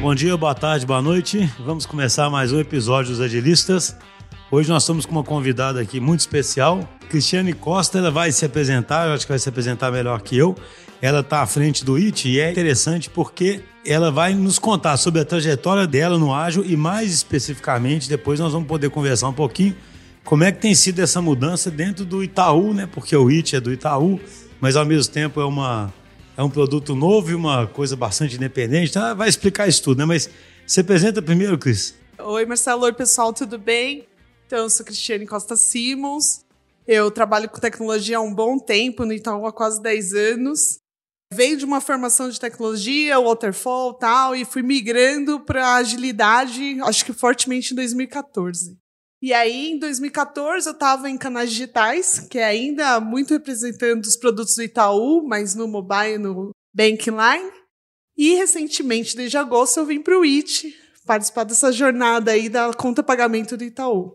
Bom dia, boa tarde, boa noite. Vamos começar mais um episódio dos Agilistas. Hoje nós estamos com uma convidada aqui muito especial. Cristiane Costa, ela vai se apresentar, eu acho que vai se apresentar melhor que eu. Ela está à frente do IT e é interessante porque ela vai nos contar sobre a trajetória dela no ágil e mais especificamente, depois nós vamos poder conversar um pouquinho como é que tem sido essa mudança dentro do Itaú, né? Porque o IT é do Itaú, mas ao mesmo tempo é uma é um produto novo e uma coisa bastante independente. Ela vai explicar isso tudo, né? Mas se apresenta primeiro, Cris. Oi, Marcelo. Oi, pessoal, tudo bem? Então, eu sou Cristiane Costa Simons. Eu trabalho com tecnologia há um bom tempo, no Itaú há quase 10 anos. Veio de uma formação de tecnologia, waterfall tal, e fui migrando para agilidade, acho que fortemente em 2014. E aí, em 2014, eu estava em canais digitais, que é ainda muito representando os produtos do Itaú, mas no mobile, no Bankline. E recentemente, desde agosto, eu vim para o IT participar dessa jornada aí da conta pagamento do Itaú.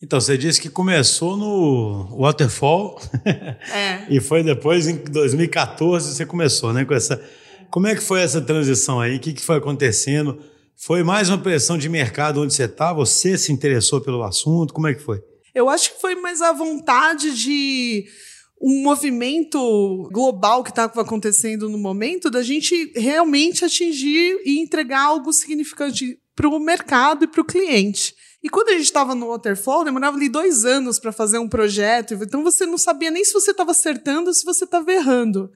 Então, você disse que começou no Waterfall é. e foi depois, em 2014, você começou, né? Com essa... Como é que foi essa transição aí? O que, que foi acontecendo? Foi mais uma pressão de mercado onde você está? Você se interessou pelo assunto? Como é que foi? Eu acho que foi mais a vontade de um movimento global que estava acontecendo no momento da gente realmente atingir e entregar algo significante para o mercado e para o cliente. E quando a gente estava no Waterfall, demorava ali dois anos para fazer um projeto, então você não sabia nem se você estava acertando ou se você estava errando.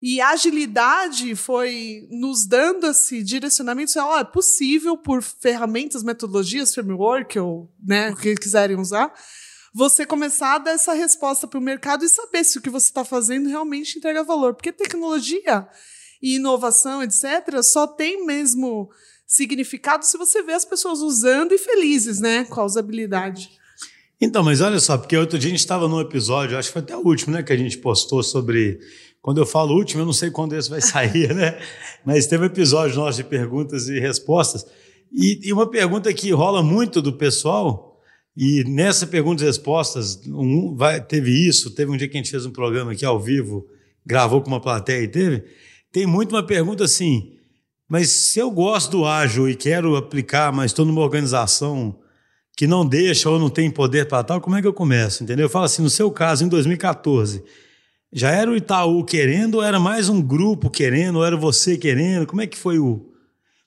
E a agilidade foi nos dando esse direcionamento, assim, oh, é possível por ferramentas, metodologias, framework, ou né, o que quiserem usar, você começar a dar essa resposta para o mercado e saber se o que você está fazendo realmente entrega valor. Porque tecnologia e inovação, etc., só tem mesmo significado se você vê as pessoas usando e felizes né, com a usabilidade. Então, mas olha só, porque outro dia a gente estava num episódio, acho que foi até o último, né, que a gente postou sobre quando eu falo último, eu não sei quando esse vai sair, né? Mas teve um episódio nosso de perguntas e respostas. E, e, uma pergunta que rola muito do pessoal, e nessa perguntas e respostas, um, vai, teve isso, teve um dia que a gente fez um programa aqui ao vivo, gravou com uma plateia e teve. Tem muito uma pergunta assim, mas se eu gosto do ágil e quero aplicar, mas estou numa organização que não deixa ou não tem poder para tal, como é que eu começo? Entendeu? Eu falo assim, no seu caso, em 2014 já era o Itaú querendo ou era mais um grupo querendo ou era você querendo? Como é que foi o.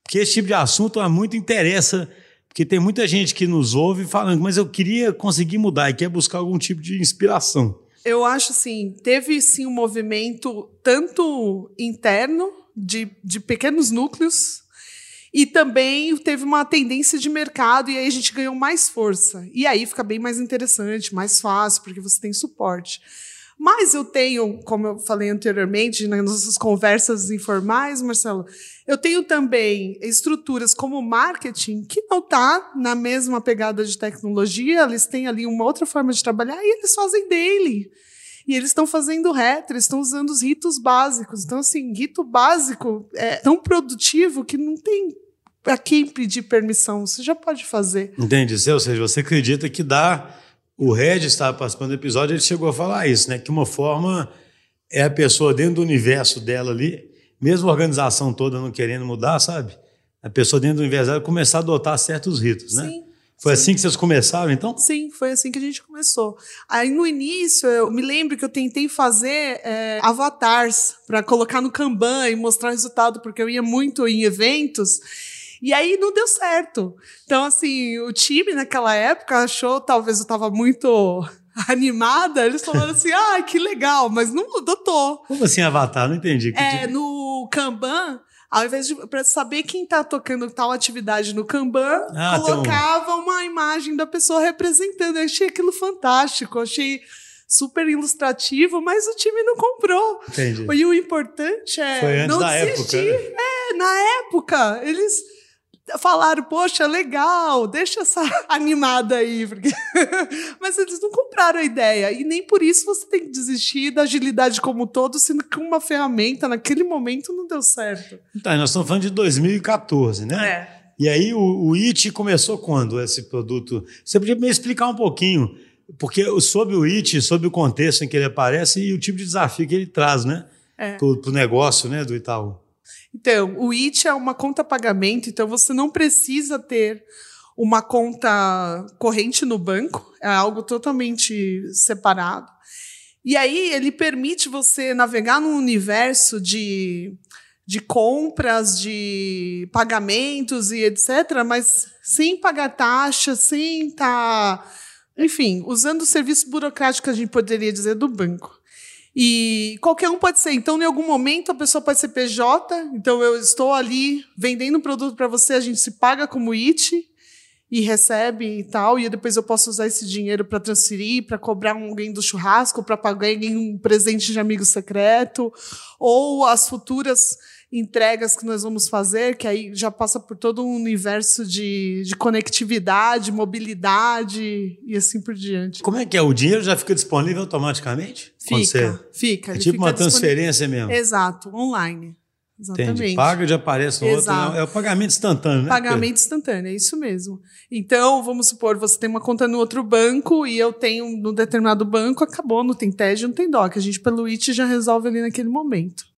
Porque esse tipo de assunto há muito interessa, porque tem muita gente que nos ouve falando, mas eu queria conseguir mudar e quer buscar algum tipo de inspiração. Eu acho assim, teve sim um movimento tanto interno, de, de pequenos núcleos, e também teve uma tendência de mercado, e aí a gente ganhou mais força. E aí fica bem mais interessante, mais fácil, porque você tem suporte. Mas eu tenho, como eu falei anteriormente, nas nossas conversas informais, Marcelo, eu tenho também estruturas como marketing que não está na mesma pegada de tecnologia, eles têm ali uma outra forma de trabalhar e eles fazem daily. E eles estão fazendo retro, estão usando os ritos básicos. Então, assim, rito básico é tão produtivo que não tem para quem pedir permissão. Você já pode fazer. Entendi. Ou seja, você acredita que dá o Red estava participando do episódio, ele chegou a falar isso, né? Que uma forma é a pessoa dentro do universo dela ali, mesmo a organização toda não querendo mudar, sabe? A pessoa dentro do universo dela começar a adotar certos ritos, né? Sim. Foi sim. assim que vocês começaram, então? Sim, foi assim que a gente começou. Aí no início, eu me lembro que eu tentei fazer é, avatars para colocar no Kanban e mostrar resultado, porque eu ia muito em eventos e aí não deu certo. Então, assim, o time naquela época achou, talvez eu estava muito animada, eles falaram assim: ah, que legal, mas não adotou. Como assim, Avatar? Não entendi. é, tipo... no Kanban, ao invés de para saber quem está tocando tal atividade no Kanban, ah, colocava então... uma imagem da pessoa representando. Eu achei aquilo fantástico, achei super ilustrativo, mas o time não comprou. Entendi. E o importante é não desistir. Época, né? É, na época, eles falaram, poxa, legal, deixa essa animada aí. Porque... Mas eles não compraram a ideia. E nem por isso você tem que desistir da agilidade como um todo, sendo que uma ferramenta naquele momento não deu certo. Tá, nós estamos falando de 2014, né? É. E aí o, o IT começou quando, esse produto? Você podia me explicar um pouquinho, porque sobre o IT, sobre o contexto em que ele aparece e o tipo de desafio que ele traz, né? É. Para o negócio né, do Itaú. Então, o IT é uma conta pagamento, então você não precisa ter uma conta corrente no banco, é algo totalmente separado. E aí ele permite você navegar num universo de, de compras, de pagamentos e etc., mas sem pagar taxa, sem estar. Tá, enfim, usando o serviço burocrático a gente poderia dizer do banco. E qualquer um pode ser. Então, em algum momento, a pessoa pode ser PJ. Então, eu estou ali vendendo um produto para você, a gente se paga como IT e recebe e tal, e depois eu posso usar esse dinheiro para transferir, para cobrar alguém do churrasco, para pagar alguém um presente de amigo secreto, ou as futuras entregas que nós vamos fazer, que aí já passa por todo um universo de, de conectividade, mobilidade e assim por diante. Como é que é? O dinheiro já fica disponível automaticamente? Fica, você... fica. É tipo uma transferência mesmo. Exato, online. Exatamente. Entendi. Paga já aparece no Exato. outro. É o pagamento instantâneo, né? Pagamento instantâneo, é isso mesmo. Então, vamos supor, você tem uma conta no outro banco e eu tenho no determinado banco, acabou, não tem TED, não tem DOC. A gente, pelo IT, já resolve ali naquele momento.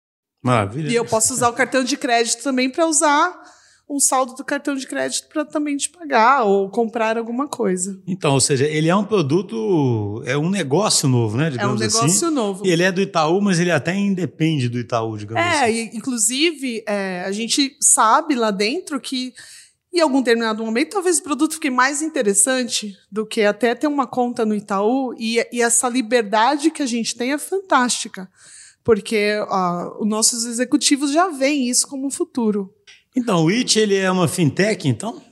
Maravilha. E eu posso usar o cartão de crédito também para usar um saldo do cartão de crédito para também te pagar ou comprar alguma coisa. Então, ou seja, ele é um produto, é um negócio novo, né? é um negócio assim. novo. E ele é do Itaú, mas ele até independe do Itaú, digamos é, assim. É, inclusive, é, a gente sabe lá dentro que em algum determinado momento, talvez o produto fique mais interessante do que até ter uma conta no Itaú e, e essa liberdade que a gente tem é fantástica, porque os nossos executivos já veem isso como um futuro. Então, o IT ele é uma fintech, então?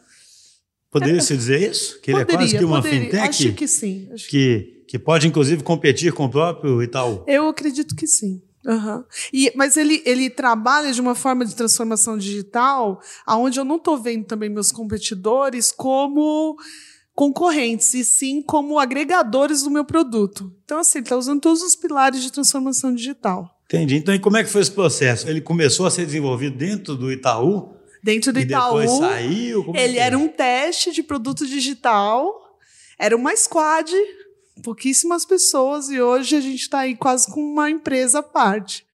Poderia é, se dizer isso? Que ele poderia, é quase que uma poderia. fintech? Acho que sim. Acho que, que pode, inclusive, competir com o próprio Itaú? Eu acredito que sim. Uhum. E, mas ele, ele trabalha de uma forma de transformação digital, aonde eu não estou vendo também meus competidores como concorrentes, e sim como agregadores do meu produto. Então, assim, ele está usando todos os pilares de transformação digital. Entendi. Então, e como é que foi esse processo? Ele começou a ser desenvolvido dentro do Itaú? Dentro do e Itaú. Depois saiu? Como ele era um teste de produto digital, era uma squad, pouquíssimas pessoas, e hoje a gente está aí quase com uma empresa à parte.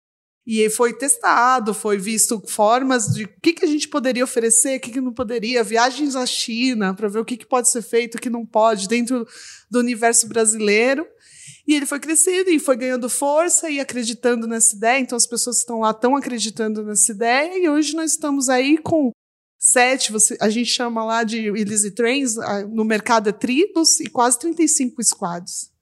E foi testado, foi visto formas de o que, que a gente poderia oferecer, o que, que não poderia, viagens à China para ver o que, que pode ser feito, o que não pode, dentro do universo brasileiro. E ele foi crescendo e foi ganhando força e acreditando nessa ideia. Então, as pessoas que estão lá estão acreditando nessa ideia. E hoje nós estamos aí com sete, você, a gente chama lá de Easy Trains, no mercado é tribos e quase 35 squads.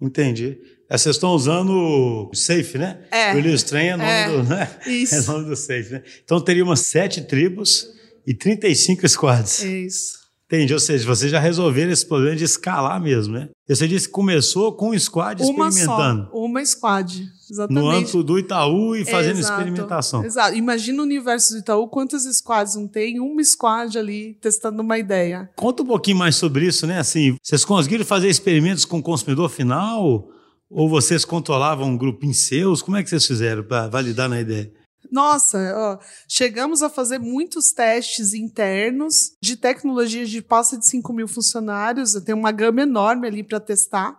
Entendi. É, vocês estão usando o Safe, né? É. O Easy Train é nome, é. Do, né? Isso. é nome do Safe, né? Então teria umas sete tribos e 35 squads. Isso. Entendi, ou seja, vocês já resolveram esse problema de escalar mesmo, né? Você disse que começou com um squad uma experimentando. Só, uma squad, exatamente. No âmbito do Itaú e fazendo Exato, experimentação. Exato. Imagina o universo do Itaú, quantas squads não tem? Uma squad ali testando uma ideia. Conta um pouquinho mais sobre isso, né? Assim, vocês conseguiram fazer experimentos com o consumidor final? Ou vocês controlavam um grupinho seus? Como é que vocês fizeram para validar na ideia? Nossa, ó, chegamos a fazer muitos testes internos de tecnologias de passa de 5 mil funcionários. Tenho uma gama enorme ali para testar.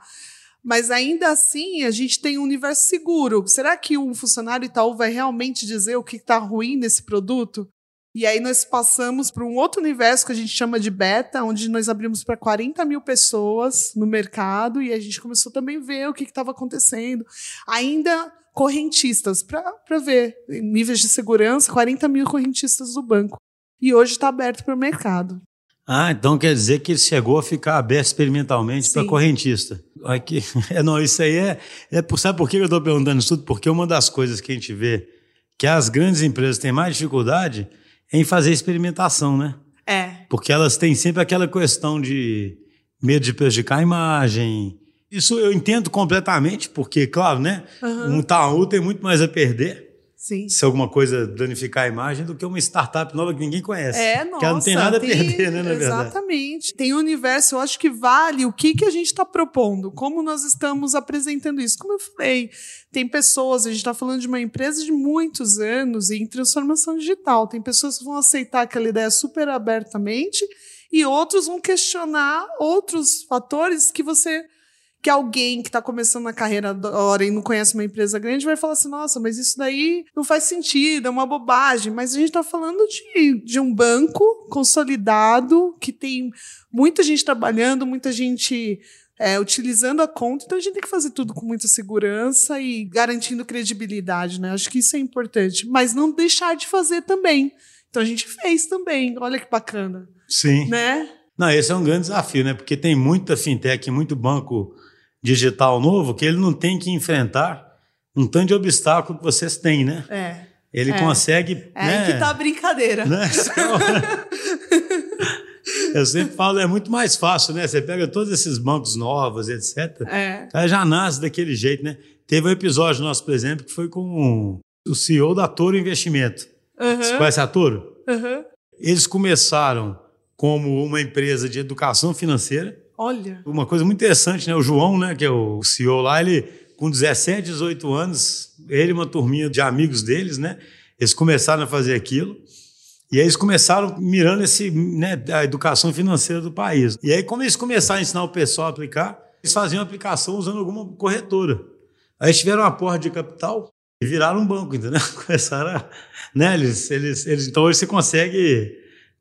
Mas ainda assim, a gente tem um universo seguro. Será que um funcionário Itaú vai realmente dizer o que está ruim nesse produto? E aí nós passamos para um outro universo que a gente chama de beta, onde nós abrimos para 40 mil pessoas no mercado e a gente começou também a ver o que estava acontecendo. Ainda correntistas para ver níveis de segurança, 40 mil correntistas do banco. E hoje está aberto para o mercado. Ah, então quer dizer que ele chegou a ficar aberto experimentalmente para correntista. Aqui, é, não, isso aí é, é. Sabe por que eu estou perguntando isso tudo? Porque uma das coisas que a gente vê que as grandes empresas têm mais dificuldade em fazer experimentação, né? É. Porque elas têm sempre aquela questão de medo de prejudicar a imagem, isso eu entendo completamente, porque, claro, né? Uhum. Um Itaú tem muito mais a perder. Sim. Se alguma coisa danificar a imagem do que uma startup nova que ninguém conhece. É, nossa. Que ela não tem nada tem, a perder, né, na Exatamente. Verdade. Tem um universo, eu acho que vale o que, que a gente está propondo, como nós estamos apresentando isso. Como eu falei, tem pessoas, a gente está falando de uma empresa de muitos anos em transformação digital. Tem pessoas que vão aceitar aquela ideia super abertamente e outros vão questionar outros fatores que você que alguém que está começando na carreira agora e não conhece uma empresa grande vai falar assim: nossa, mas isso daí não faz sentido, é uma bobagem. Mas a gente está falando de, de um banco consolidado que tem muita gente trabalhando, muita gente é, utilizando a conta, então a gente tem que fazer tudo com muita segurança e garantindo credibilidade, né? Acho que isso é importante, mas não deixar de fazer também. Então a gente fez também. Olha que bacana. Sim. Né? Não, esse é um grande desafio, né? Porque tem muita fintech, muito banco digital novo que ele não tem que enfrentar um tanto de obstáculo que vocês têm, né? É. Ele é. consegue. É né? aí que tá a brincadeira. Né? Eu sempre falo, é muito mais fácil, né? Você pega todos esses bancos novos, etc. É. Já nasce daquele jeito, né? Teve um episódio nosso, por exemplo, que foi com o CEO da Toro Investimento. Uhum. Você conhece a Toro? Uhum. Eles começaram como uma empresa de educação financeira. Olha. Uma coisa muito interessante, né? O João, né, que é o CEO lá, ele com 17, 18 anos, ele e uma turminha de amigos deles, né? Eles começaram a fazer aquilo. E aí eles começaram mirando esse, né, a educação financeira do país. E aí, como eles começaram a ensinar o pessoal a aplicar, eles faziam aplicação usando alguma corretora. Aí eles tiveram uma porra de capital e viraram um banco, entendeu? Começaram a. Né, eles, eles, eles, então hoje você consegue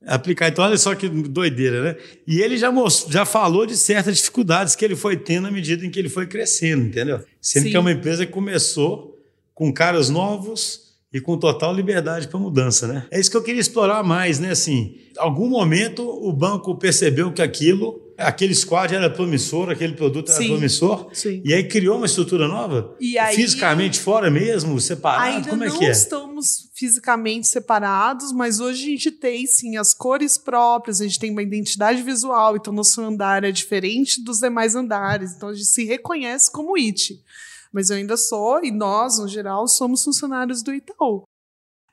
aplicar. Então, olha só que doideira, né? E ele já, mostrou, já falou de certas dificuldades que ele foi tendo à medida em que ele foi crescendo, entendeu? Sendo Sim. que é uma empresa que começou com caras novos e com total liberdade para mudança, né? É isso que eu queria explorar mais, né? Assim, algum momento o banco percebeu que aquilo, aquele squad era promissor, aquele produto era Sim. promissor, Sim. e aí criou uma estrutura nova, aí- fisicamente fora mesmo, separado, Ainda como é não que é? estamos fisicamente separados, mas hoje a gente tem sim as cores próprias, a gente tem uma identidade visual, então nosso andar é diferente dos demais andares, então a gente se reconhece como IT. Mas eu ainda sou, e nós, no geral, somos funcionários do Itaú.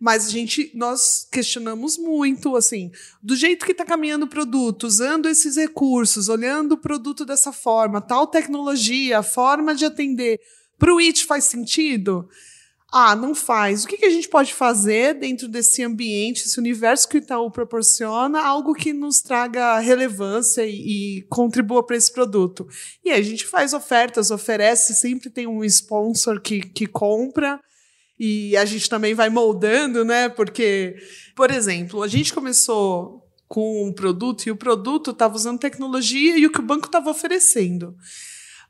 Mas a gente, nós questionamos muito, assim, do jeito que está caminhando o produto, usando esses recursos, olhando o produto dessa forma, tal tecnologia, forma de atender, para o IT faz sentido? Ah, não faz. O que, que a gente pode fazer dentro desse ambiente, esse universo que o Itaú proporciona, algo que nos traga relevância e, e contribua para esse produto? E aí a gente faz ofertas, oferece, sempre tem um sponsor que, que compra. E a gente também vai moldando, né? Porque, por exemplo, a gente começou com um produto e o produto estava usando tecnologia e o que o banco estava oferecendo.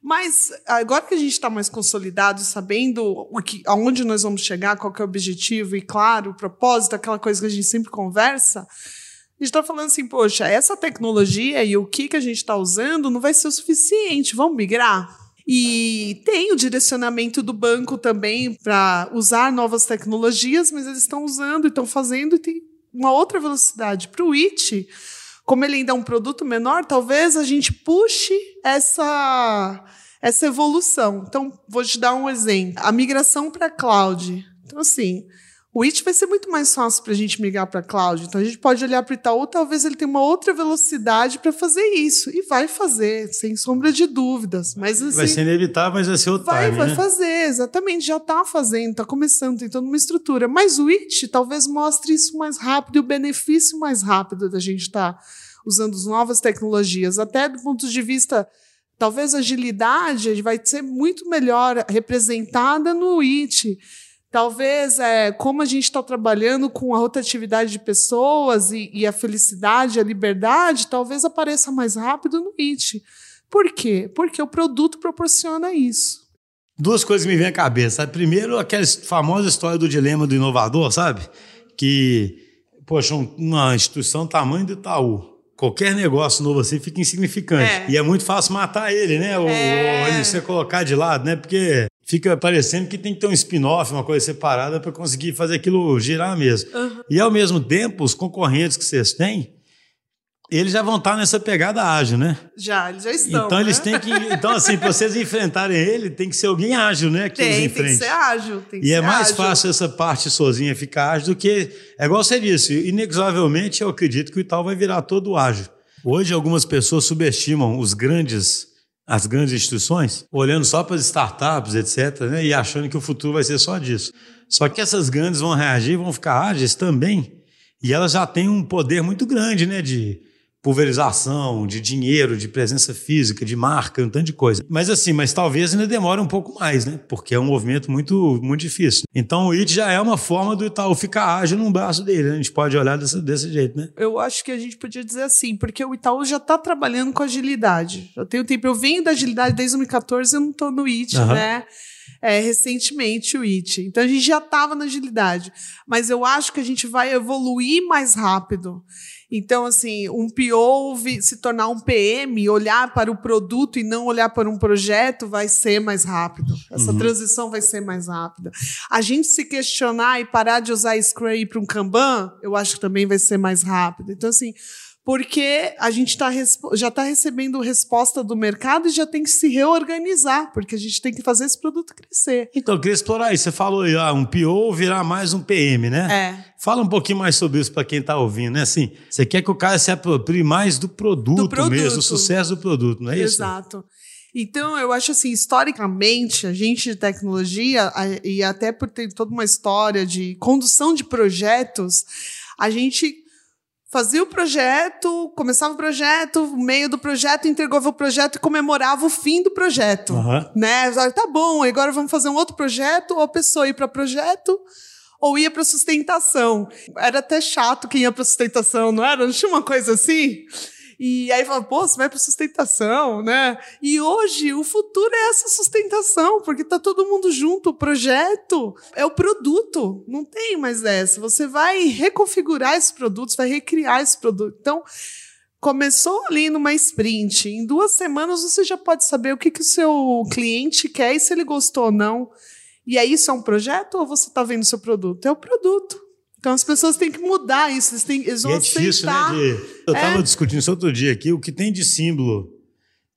Mas agora que a gente está mais consolidado, sabendo o que, aonde nós vamos chegar, qual é o objetivo e, claro, o propósito, aquela coisa que a gente sempre conversa, a gente está falando assim, poxa, essa tecnologia e o que, que a gente está usando não vai ser o suficiente, vamos migrar? E tem o direcionamento do banco também para usar novas tecnologias, mas eles estão usando estão fazendo e tem uma outra velocidade. Para o IT, como ele ainda é um produto menor, talvez a gente puxe essa, essa evolução. Então, vou te dar um exemplo. A migração para cloud. Então, assim, o IT vai ser muito mais fácil para a gente migrar para cloud. Então, a gente pode olhar para o Itaú, talvez ele tenha uma outra velocidade para fazer isso. E vai fazer, sem sombra de dúvidas. Mas, assim, Vai ser inevitável, mas vai ser outro Vai, time, vai né? fazer, exatamente. Já está fazendo, está começando, tem toda uma estrutura. Mas o IT talvez mostre isso mais rápido e o benefício mais rápido da gente estar usando as novas tecnologias. Até do ponto de vista, talvez a agilidade vai ser muito melhor representada no IT. Talvez, é, como a gente está trabalhando com a rotatividade de pessoas e, e a felicidade, a liberdade, talvez apareça mais rápido no IT. Por quê? Porque o produto proporciona isso. Duas coisas me vêm à cabeça. Primeiro, aquela famosa história do dilema do inovador, sabe? Que, poxa, um- uma instituição tamanho do Itaú, qualquer negócio novo assim fica insignificante. É. E é muito fácil matar ele, né? Ou, É. ou ele você colocar de lado, né? Porque fica parecendo que tem que ter um spin-off, uma coisa separada para conseguir fazer aquilo girar mesmo. E ao mesmo tempo, os concorrentes que vocês têm, eles já vão estar nessa pegada ágil, né? Já, eles já estão. Então eles né? têm que. Então, assim, para vocês enfrentarem ele, tem que ser alguém ágil, né? Que Tem, tem que ser ágil. Tem que E é mais ágil. fácil essa parte sozinha ficar ágil do que. É igual você disse, inexoravelmente eu acredito que o Itaú vai virar todo ágil. Hoje, algumas pessoas subestimam os grandes, as grandes instituições, olhando só para as startups, etc., né, e achando que o futuro vai ser só disso. Só que essas grandes vão reagir, vão ficar ágeis também, e elas já têm um poder muito grande né, de pulverização, de dinheiro, de presença física, de marca, um tanto de coisa. Mas assim, mas talvez ainda demore um pouco mais, né? Porque é um movimento muito, muito difícil. Então o IT já é uma forma do Itaú ficar ágil no braço dele, né? A gente pode olhar desse, desse jeito, né? Eu acho que a gente podia dizer assim, porque o Itaú já está trabalhando com agilidade. Já tem um tempo. Eu venho da agilidade desde 2014, eu não estou no IT, uhum. né? É, recentemente o IT. Então a gente já estava na agilidade. Mas eu acho que a gente vai evoluir mais rápido. Então, assim, um PO se tornar um PM, olhar para o produto e não olhar para um projeto, vai ser mais rápido. Essa uhum. transição vai ser mais rápida. A gente se questionar e parar de usar Scrum para um Kanban, eu acho que também vai ser mais rápido. Então, assim, porque a gente tá, já está recebendo resposta do mercado e já tem que se reorganizar, porque a gente tem que fazer esse produto crescer. Então, eu queria explorar isso. Você falou aí, ah, um PO virar mais um PM, né? É. Fala um pouquinho mais sobre isso para quem está ouvindo, né? Assim, você quer que o cara se aproprie mais do produto, do produto. mesmo, do sucesso do produto, não é isso? Exato. Então, eu acho assim, historicamente, a gente de tecnologia, e até por ter toda uma história de condução de projetos, a gente fazia o projeto, começava o projeto, meio do projeto, entregava o projeto e comemorava o fim do projeto. Uhum. Né? Tá bom, agora vamos fazer um outro projeto, ou a pessoa ia para projeto ou ia para sustentação. Era até chato quem ia para sustentação, não era? Não tinha uma coisa assim? E aí fala, pô, você vai para sustentação, né? E hoje o futuro é essa sustentação, porque tá todo mundo junto. O projeto é o produto, não tem mais essa. Você vai reconfigurar esses produtos, vai recriar esse produto. Então, começou ali numa sprint. Em duas semanas você já pode saber o que, que o seu cliente quer e se ele gostou ou não. E aí, isso é um projeto ou você está vendo o seu produto? É o produto. Então as pessoas têm que mudar isso, eles, têm, eles vão e é difícil, aceitar. né? De, eu estava é. discutindo isso outro dia aqui, o que tem de símbolo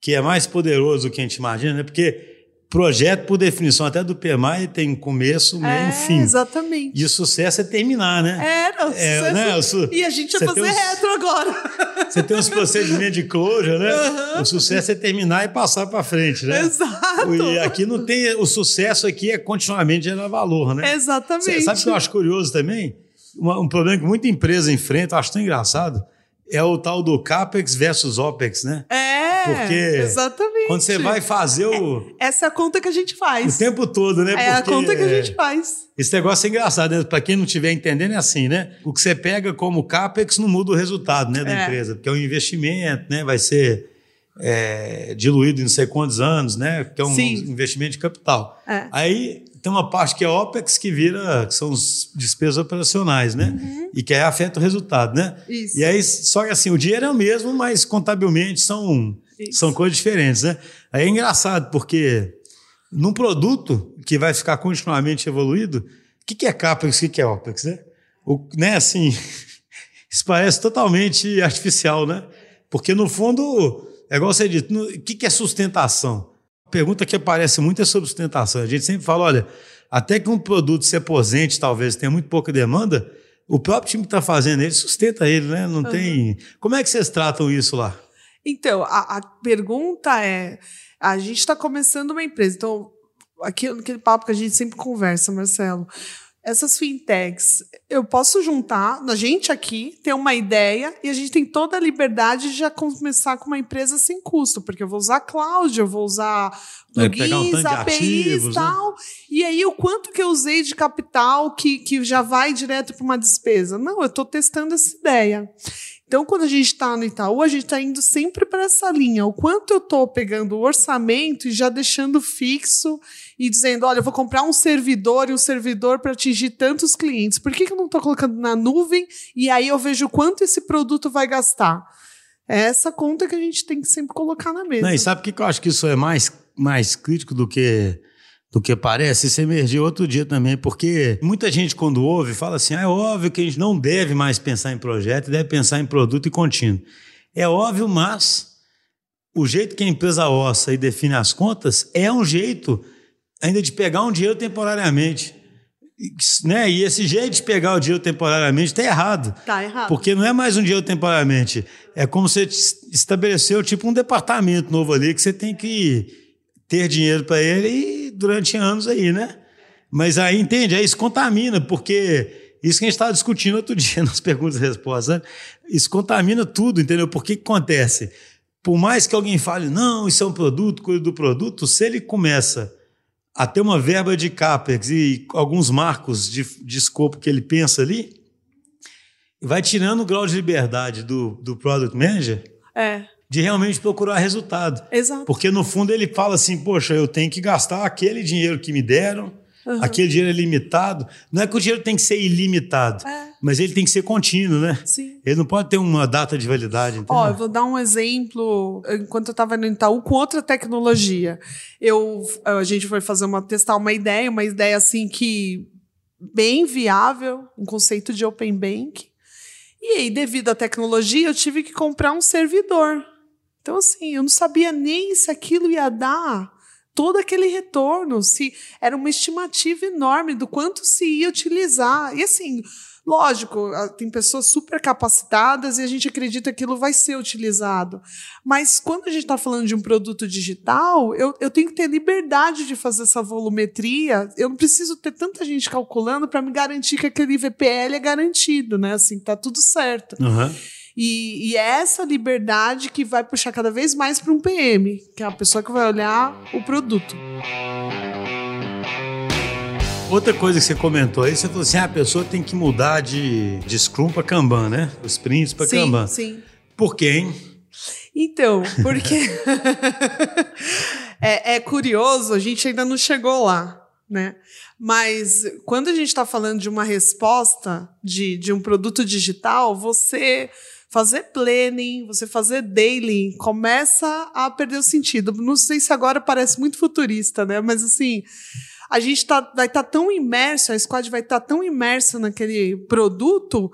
que é mais poderoso do que a gente imagina, né? Porque projeto, por definição, até do PMI, tem começo, meio e é, fim. Exatamente. E o sucesso é terminar, né? É, o é né? Su... E a gente vai fazer retro agora. Você tem uns procedimentos de closure, né? Uhum. O sucesso é terminar e passar para frente, né? Exato. E aqui não tem. O sucesso aqui é continuamente gerar valor, né? Exatamente. Sabe o que eu acho curioso também? Um problema que muita empresa enfrenta, eu acho tão engraçado, é o tal do CAPEX versus OPEX, né? É, Porque exatamente. Quando você vai fazer o. É, essa é a conta que a gente faz. O tempo todo, né? É Porque, a conta que a gente faz. Esse negócio é engraçado, né? Para quem não estiver entendendo, é assim, né? O que você pega como CAPEX não muda o resultado né, da é. empresa, porque é um investimento, né? Vai ser é, diluído em não sei quantos anos, né? Que é um Sim. investimento de capital. É. Aí tem uma parte que é OPEX que vira, que são os despesas operacionais, né? Uhum. E que aí afeta o resultado, né? Isso. E aí, só que assim, o dinheiro é o mesmo, mas contabilmente são, são coisas diferentes, né? Aí é engraçado, porque num produto que vai ficar continuamente evoluído, o que, que é CAPEX o que, que é OPEX, né? O, né, assim, isso parece totalmente artificial, né? Porque no fundo, é igual você disse, o que, que é sustentação? pergunta que aparece muito é sobre sustentação. A gente sempre fala, olha, até que um produto se aposente, talvez tenha muito pouca demanda, o próprio time que está fazendo ele sustenta ele, né? Não uhum. tem. Como é que vocês tratam isso lá? Então, a, a pergunta é: a gente está começando uma empresa, então, aquele, aquele papo que a gente sempre conversa, Marcelo essas fintechs, eu posso juntar, a gente aqui tem uma ideia e a gente tem toda a liberdade de já começar com uma empresa sem custo, porque eu vou usar cloud, eu vou usar plugins, um APIs e tal. Né? E aí, o quanto que eu usei de capital que, que já vai direto para uma despesa? Não, eu estou testando essa ideia. Então, quando a gente está no Itaú, a gente está indo sempre para essa linha. O quanto eu estou pegando o orçamento e já deixando fixo e dizendo: olha, eu vou comprar um servidor e um servidor para atingir tantos clientes. Por que, que eu não estou colocando na nuvem e aí eu vejo quanto esse produto vai gastar? É essa conta que a gente tem que sempre colocar na mesa. Não, e sabe por que eu acho que isso é mais, mais crítico do que do que parece, isso emergiu outro dia também, porque muita gente, quando ouve, fala assim: ah, é óbvio que a gente não deve mais pensar em projeto, deve pensar em produto e contínuo. É óbvio, mas o jeito que a empresa ossa e define as contas é um jeito ainda de pegar um dinheiro temporariamente. Né? E esse jeito de pegar o dinheiro temporariamente está errado. Está errado. Porque não é mais um dinheiro temporariamente. É como você estabeleceu tipo um departamento novo ali que você tem que ter dinheiro para ele e durante anos aí, né? Mas aí, entende? Aí isso contamina, porque Isso que a gente estava discutindo outro dia nas perguntas e respostas. Né? Isso contamina tudo, entendeu? Por que, que acontece? Por mais que alguém fale, não, isso é um produto, cuida do produto, se ele começa a ter uma verba de CAPEX e alguns marcos de, de escopo que ele pensa ali, vai tirando o grau de liberdade do, do Product Manager É, de realmente procurar resultado. exato. Porque no fundo ele fala assim, poxa, eu tenho que gastar aquele dinheiro que me deram, Uhum. aquele dinheiro é limitado. Não é que o dinheiro tem que ser ilimitado, É. mas ele tem que ser contínuo, né? Sim. Ele não pode ter uma data de validade, entendeu? Ó, eu vou dar um exemplo. Enquanto eu estava no Itaú com outra tecnologia, eu a gente foi fazer uma testar uma ideia, uma ideia assim que bem viável, um conceito de open bank. E aí, devido à tecnologia, eu tive que comprar um servidor. Então, assim, eu não sabia nem se aquilo ia dar todo aquele retorno, se era uma estimativa enorme do quanto se ia utilizar. E assim, lógico, tem pessoas super capacitadas e a gente acredita que aquilo vai ser utilizado. Mas quando a gente está falando de um produto digital, eu, eu tenho que ter liberdade de fazer essa volumetria. Eu não preciso ter tanta gente calculando para me garantir que aquele VPL é garantido, né? Assim, tá tudo certo. Aham. E, e é essa liberdade que vai puxar cada vez mais para um PM, que é a pessoa que vai olhar o produto. Outra coisa que você comentou aí, você falou assim, ah, a pessoa tem que mudar de, de Scrum para Kanban, né? Os sprints para sim, Kanban. sim. Por quê, hein? Então, porque é, é curioso, a gente ainda não chegou lá, né? Mas quando a gente está falando de uma resposta de, de um produto digital, você fazer planning, você fazer daily, começa a perder o sentido. Não sei se agora parece muito futurista, né? Mas assim, a gente tá, vai estar tão imerso, a squad vai estar tão imersa naquele produto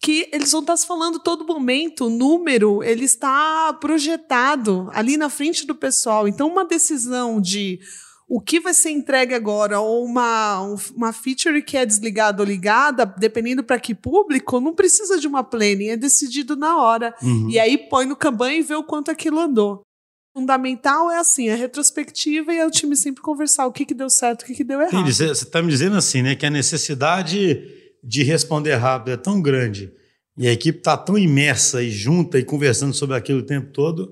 que eles vão estar se falando todo momento, o número, ele está projetado ali na frente do pessoal. Então, uma decisão de o que vai ser entregue agora, ou uma, um- uma feature que é desligada ou ligada, dependendo para que público, não precisa de uma planning, é decidido na hora. Uhum. E aí põe no Kanban e vê o quanto aquilo andou. Fundamental é assim, a retrospectiva e é o time sempre conversar o que, que deu certo, o que, que deu errado. Entendi. Você está me dizendo assim, né? Que a necessidade de responder rápido é tão grande e a equipe está tão imersa e junta e conversando sobre aquilo o tempo todo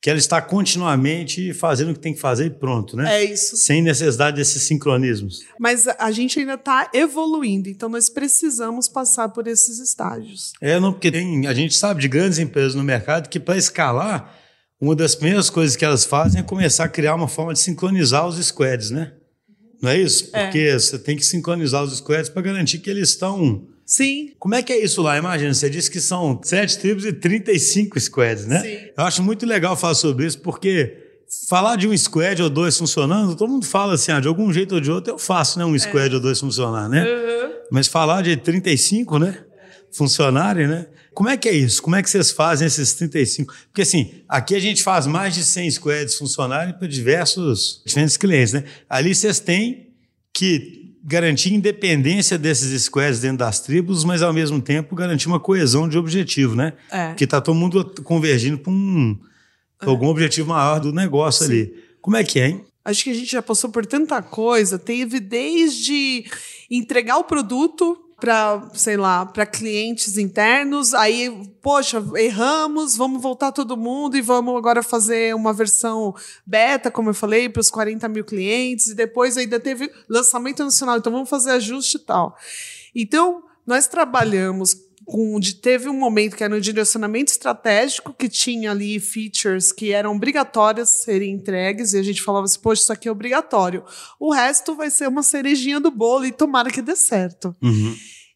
que ela está continuamente fazendo o que tem que fazer e pronto, né? É isso. Sem necessidade desses sincronismos. Mas a- gente ainda está evoluindo, então nós precisamos passar por esses estágios. É, não, porque tem, a gente sabe de grandes empresas no mercado que para escalar, uma das primeiras coisas que elas fazem é começar a criar uma forma de sincronizar os squads, né? Não é isso? É. Porque você tem que sincronizar os squads para garantir que eles estão Sim, Como é que é isso lá? Imagina, você disse que são sete tribos e 35 squads, né? Sim. Eu acho muito legal falar sobre isso, porque falar de um squad ou dois funcionando, todo mundo fala assim, ah, de algum jeito ou de outro eu faço, né? Um squad ou dois funcionar, né? Mas falar de 35, né? Funcionarem, né? Como é que é isso? Como é que vocês fazem esses 35? Porque assim, aqui a gente faz mais de 100 squads funcionarem para diversos, diferentes clientes, né? Ali vocês têm que garantir independência desses squads dentro das tribos, mas ao mesmo tempo garantir uma coesão de objetivo, né? É. Que tá todo mundo convergindo para um, pra algum objetivo maior do negócio ali. Como é que é, hein? acho que a gente já passou por tanta coisa. Teve desde entregar o produto para, sei lá, para clientes internos. Aí, poxa, erramos, vamos voltar todo mundo e vamos agora fazer uma versão beta, como eu falei, para os 40 mil clientes. E depois ainda teve lançamento nacional, então vamos fazer ajuste e tal. Então, nós trabalhamos com, de- teve um momento que era no direcionamento estratégico, que tinha ali features que eram obrigatórias serem entregues, e a gente falava assim, poxa, isso aqui é obrigatório. O resto vai ser uma cerejinha do bolo e tomara que dê certo.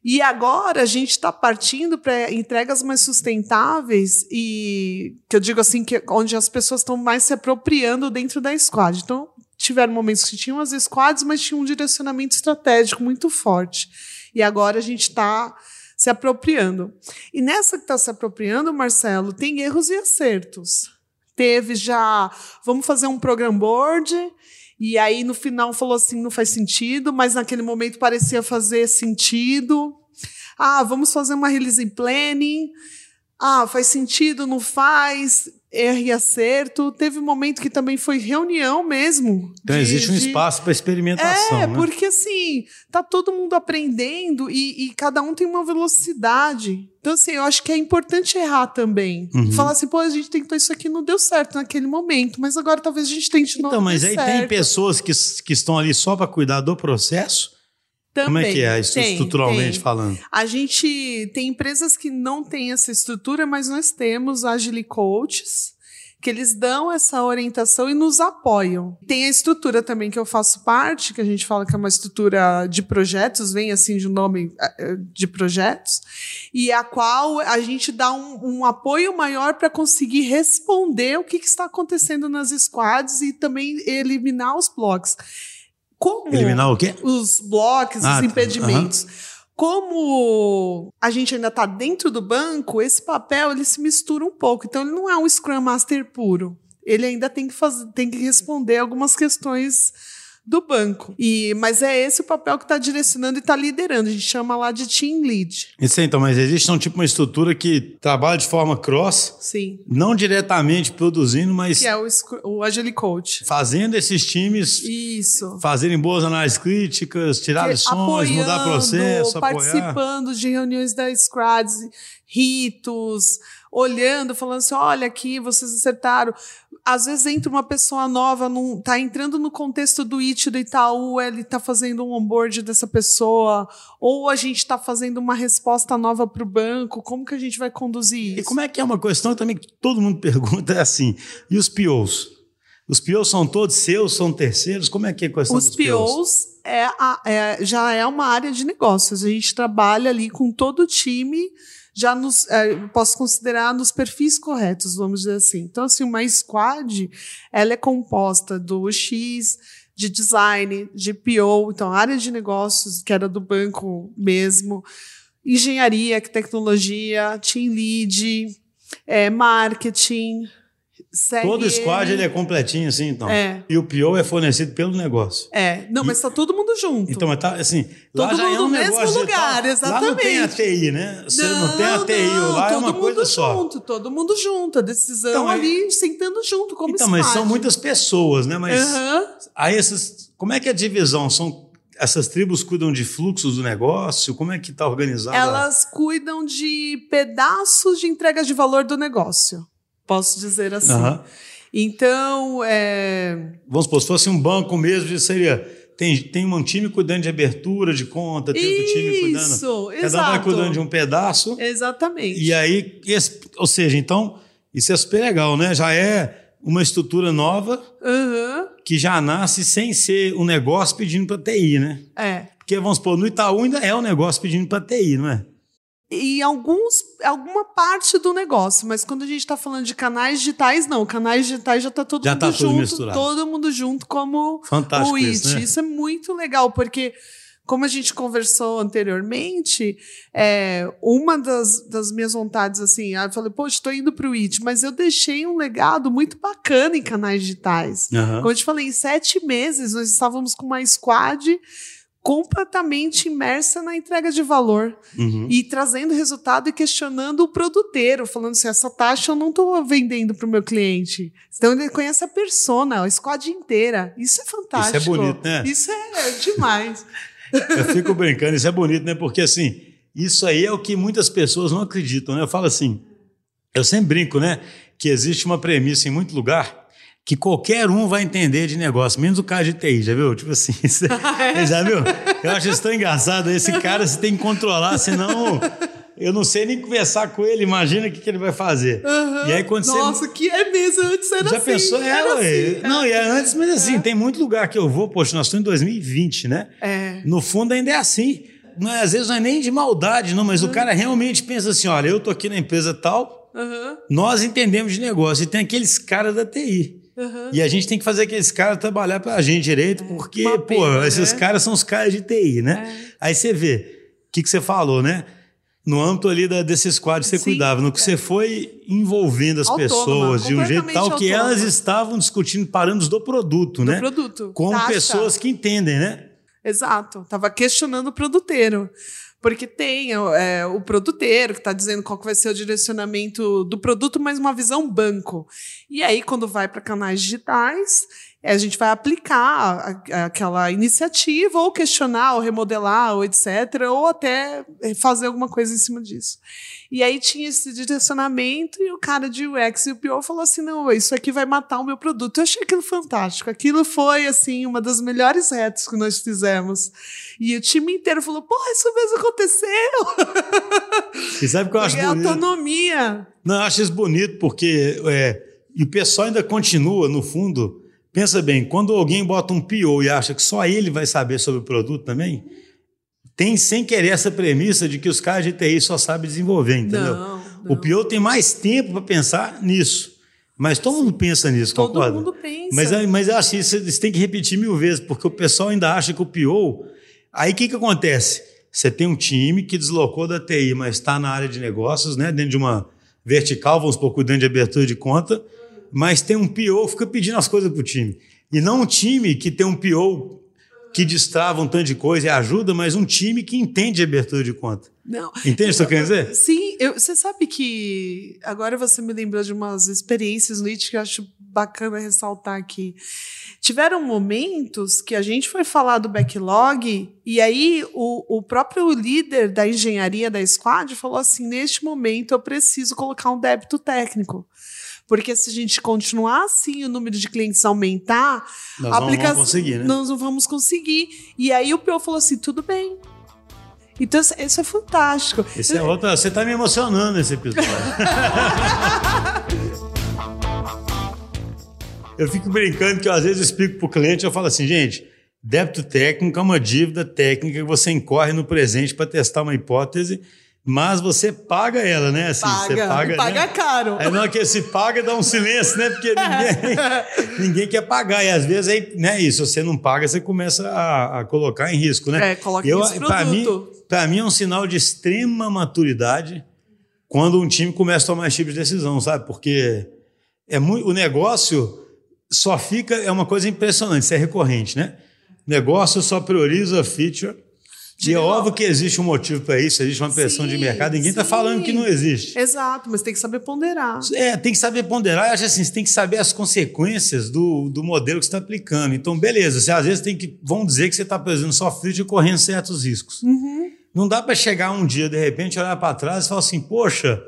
E agora a gente está partindo para entregas mais sustentáveis e que eu digo assim que onde as pessoas estão mais se apropriando dentro da squad. Então tiveram momentos que tinham as squads, mas tinha um direcionamento estratégico muito forte. E agora a gente está se apropriando. E nessa que está se apropriando, Marcelo, tem erros e acertos. Teve já, vamos fazer um program board, e aí no final falou assim, não faz sentido, mas naquele momento parecia fazer sentido. Ah, vamos fazer uma release planning. Ah, faz sentido, não faz, erro e acerto. Teve um momento que também foi reunião mesmo. Então de- existe um de- espaço para experimentação, É, né? porque assim, tá todo mundo aprendendo e, e cada um tem uma velocidade. Então, assim, eu acho que é importante errar também. Uhum. Falar assim, pô, a gente tentou isso aqui, não deu certo naquele momento, mas agora talvez a gente tente de novo. Então, mas aí tem certo. pessoas que, que estão ali só para cuidar do processo? Como é Também, que é, isso tem, estruturalmente tem. falando? A gente tem empresas que não têm essa estrutura, mas nós temos Agile Coaches, que eles dão essa orientação e nos apoiam. Tem a estrutura também que eu faço parte, que a gente fala que é uma estrutura de projetos, vem assim de um nome eh, eh, de projetos, e a qual a gente dá um, um apoio maior para conseguir responder o que, que está acontecendo nas squads e também eliminar os blocos. Como Eliminar o quê? os blocos, Ah, os tá. impedimentos. Como a gente ainda está dentro do banco, esse papel ele se mistura um pouco. Então, ele não é um Scrum Master puro. Ele ainda tem que, fazer, tem que responder algumas questões do banco. E, mas é esse o papel que está direcionando e está liderando. A gente chama lá de Team Lead. Isso então, mas existe um tipo uma estrutura que trabalha de forma cross, Sim. não diretamente produzindo, mas Que é o, o Agile Coach. fazendo esses times Isso. fazerem boas análises críticas, tirar que- lições, mudar apoiando, processo, apoiar. participando de reuniões da Scrads, ritos, olhando, falando assim, olha aqui, vocês acertaram. Às vezes entra uma pessoa nova, num, tá entrando no contexto do IT do Itaú, ele tá fazendo um onboard dessa pessoa, ou a gente está fazendo uma resposta nova para o banco, como que a gente vai conduzir isso? E como é que é uma questão também que todo mundo pergunta, é assim, e os POs? Os POs são todos seus, são terceiros? Como é que é a questão Os dos POs? POs é a- é- já é uma área de negócios. A gente trabalha ali com todo o time, já nos, é, posso considerar nos perfis corretos, vamos dizer assim. Então, assim, uma squad, ela é composta do X, de design, de PO, então área de negócios, que era do banco mesmo, engenharia, tecnologia, team lead, é, marketing, CRM. Todo squad ele é completinho assim, então. É. E o PO é fornecido pelo negócio. É, não, mas tá todo mundo junto. Então, mas tá assim, lá Todo já é mundo um no mesmo de lugar, tal- Lá não tem a exatamente. TI, né? Você não, tem a TI, não, lá é todo uma mundo coisa só. junto, todo mundo junto, a decisão Então, é- ali sentando junto, como Então, mas são squad. muitas pessoas, né? Mas Aham. aí essas, como é que é a divisão? São essas tribos cuidam de fluxos do negócio? Como é que está organizada? Elas cuidam de pedaços de entrega de valor do negócio, posso dizer assim. Aham. Então, é, Vamos supor, se fosse um banco mesmo, seria tem, tem um time cuidando de abertura de conta, tem outro time cuidando. isso, Cada um exato. vai cuidando de um pedaço. Exatamente. E aí, esse- ou seja, então, isso é super legal, né? Já é uma estrutura nova Aham, que já nasce sem ser um negócio pedindo para TI, né? é. Porque, vamos supor, no Itaú ainda é um negócio pedindo para TI, não é? E alguns, alguma parte do negócio, mas quando a gente está falando de canais digitais, não. Canais digitais já está todo Já mundo tá junto, misturado. todo mundo junto como Fantástico o IT. isso, né? Isso é muito legal, porque como a gente conversou anteriormente, é, uma das, das minhas vontades, assim, aí eu falei, poxa, estou indo para o IT, mas eu deixei um legado muito bacana em canais digitais. Aham. Como eu te falei, em sete meses nós estávamos com uma squad completamente imersa na entrega de valor Uhum. e trazendo resultado e questionando o produteiro, falando assim, essa taxa eu não estou vendendo para o meu cliente. Então ele conhece a persona, a squad inteira. Isso é fantástico. Isso é bonito, né? Isso é demais. Eu fico brincando, isso é bonito, né? Porque assim, isso aí é o que muitas pessoas não acreditam, né? Eu falo assim, eu sempre brinco, né? Que existe uma premissa em muito lugar que qualquer um vai entender de negócio, menos o cara de TI, já viu? Tipo assim, você, já viu? Eu acho isso tão engraçado. Esse cara você tem que controlar, senão eu não sei nem conversar com ele, imagina o que, que ele vai fazer. E aí quando você Nossa, que é mesmo, antes era já assim. pensou? É, era assim. Não, e é antes, mas assim, tem muito lugar que eu vou, poxa, nós estamos em 2020, né? É. No fundo ainda é assim. Não é, às vezes não é nem de maldade, não, mas o cara realmente pensa assim: olha, eu tô aqui na empresa tal, Aham, nós entendemos de negócio, e tem aqueles caras da TI. Aham. E a gente tem que fazer aqueles caras trabalhar pra gente direito, porque, uma pô, pena, esses né? caras são os caras de TI, né? Aí você vê, o que, que você falou, né? No âmbito ali da, desse squad que você Sim, cuidava, no que você foi envolvendo as Autônoma, pessoas de um jeito tal que elas autônoma. estavam discutindo parâmetros do produto, Do né? produto. Com taxa. pessoas que entendem, né? Exato. Tava questionando o produteiro. Porque tem é, o produteiro que está dizendo qual que vai ser o direcionamento do produto, mas uma visão banco. E aí, quando vai para canais digitais, a gente vai aplicar aquela iniciativa, ou questionar, ou remodelar, ou etc., ou até fazer alguma coisa em cima disso. E aí tinha esse direcionamento, e o cara de UX e o PO falou assim: não, isso aqui vai matar o meu produto. Eu achei aquilo fantástico. Aquilo foi, assim, uma das melhores retas que nós fizemos. E o time inteiro falou: pô, isso mesmo aconteceu. E sabe o que eu acho Porque bonito? autonomia. Não, eu acho isso bonito, porque. É, e o pessoal ainda continua, no fundo Pensa bem, quando alguém bota um PO e acha que só ele vai saber sobre o produto também, tem sem querer essa premissa de que os caras de TI só sabem desenvolver, entendeu? Não, não. O PO tem mais tempo para pensar nisso. Mas todo mundo pensa nisso, Todo concorda? mundo pensa. Mas, é, mas eu acho que isso tem que repetir mil vezes, porque o pessoal ainda acha que o PO. Aí o que, que acontece? Você tem um time que deslocou da TI, mas está na área de negócios, né? dentro de uma vertical, vamos supor, cuidando de abertura de conta mas tem um PO que fica pedindo as coisas pro time. E não um time que tem um PO que destrava um tanto de coisa e ajuda, mas um time que entende abertura de conta. Não. Entende o que eu quero dizer? Sim, eu, você sabe que agora você me lembrou de umas experiências no IT que eu acho bacana ressaltar aqui. Tiveram momentos que a gente foi falar do backlog e aí o, o próprio líder da engenharia da squad falou assim: neste momento eu preciso colocar um débito técnico. Porque se a gente continuar assim, o número de clientes aumentar, Nós não vamos conseguir, né? Nós não vamos conseguir. E aí o PO falou assim: tudo bem. Então, isso é fantástico. Esse é outra, você está me emocionando nesse episódio. eu fico brincando que eu, às vezes eu explico para o cliente, eu falo assim, gente, débito técnico é uma dívida técnica que você incorre no presente para testar uma hipótese mas você paga ela, né? Assim, paga, você paga, paga né? caro. É não que se paga dá um silêncio, né? Porque ninguém, ninguém quer pagar. E às vezes aí, né, isso, você não paga, você começa a, a colocar em risco, né? É, coloca eu, em risco Para mim, pra mim é um sinal de extrema maturidade quando um time começa a tomar esse tipo de decisão, sabe? Porque é muito, o negócio só fica, é uma coisa impressionante, isso é recorrente, né? O negócio só prioriza feature e é óbvio que existe um motivo para isso, existe uma pressão Sim, de mercado, ninguém está falando que não existe. Exato, mas tem que saber ponderar. É, tem que saber ponderar, eu acho assim, você tem que saber as consequências do, do modelo que você está aplicando. Então, beleza, você às vezes tem que. Vão dizer que você está fazendo só feature e correndo certos riscos. Uhum. Não dá para chegar um dia, de repente, olhar para trás e falar assim, poxa,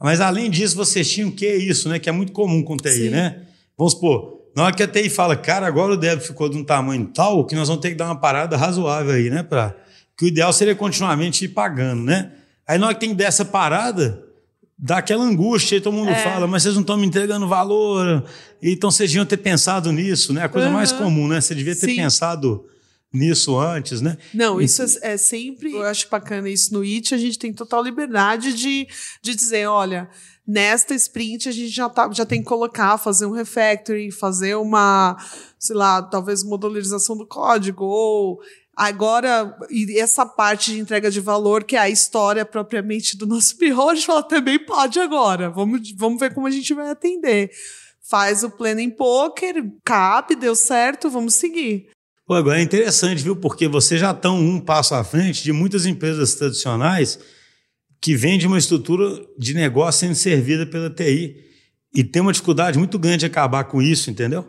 mas além disso, vocês tinham o que é isso, né? Que é muito comum com TI, Sim. né? Vamos supor, na hora que a TI fala, cara, agora o débito ficou de um tamanho tal que nós vamos ter que dar uma parada razoável aí, né? Pra, que o ideal seria continuamente ir pagando, né? Aí na hora que tem que dar essa parada, dá aquela angústia, e todo mundo É. fala, mas vocês não estão me entregando valor, então vocês deviam ter pensado nisso, né? A coisa mais Uhum. comum, né? Você devia ter Sim. pensado nisso antes, né? Não, isso é, é sempre. Eu acho bacana isso no IT. A gente tem total liberdade de, de dizer: olha, nesta sprint a gente já, tá, já tem que colocar, fazer um refactoring, fazer uma, sei lá, talvez modularização do código, ou agora, e essa parte de entrega de valor, que é a história propriamente do nosso PO, a gente fala, também pode agora. Vamos, vamos ver como a gente vai atender. Faz o planning poker, cabe, deu certo, vamos seguir. Pô, agora é interessante, viu? Porque vocês já estão um passo à frente de muitas empresas tradicionais que vendem uma estrutura de negócio sendo servida pela TI. E tem uma dificuldade muito grande de acabar com isso, entendeu?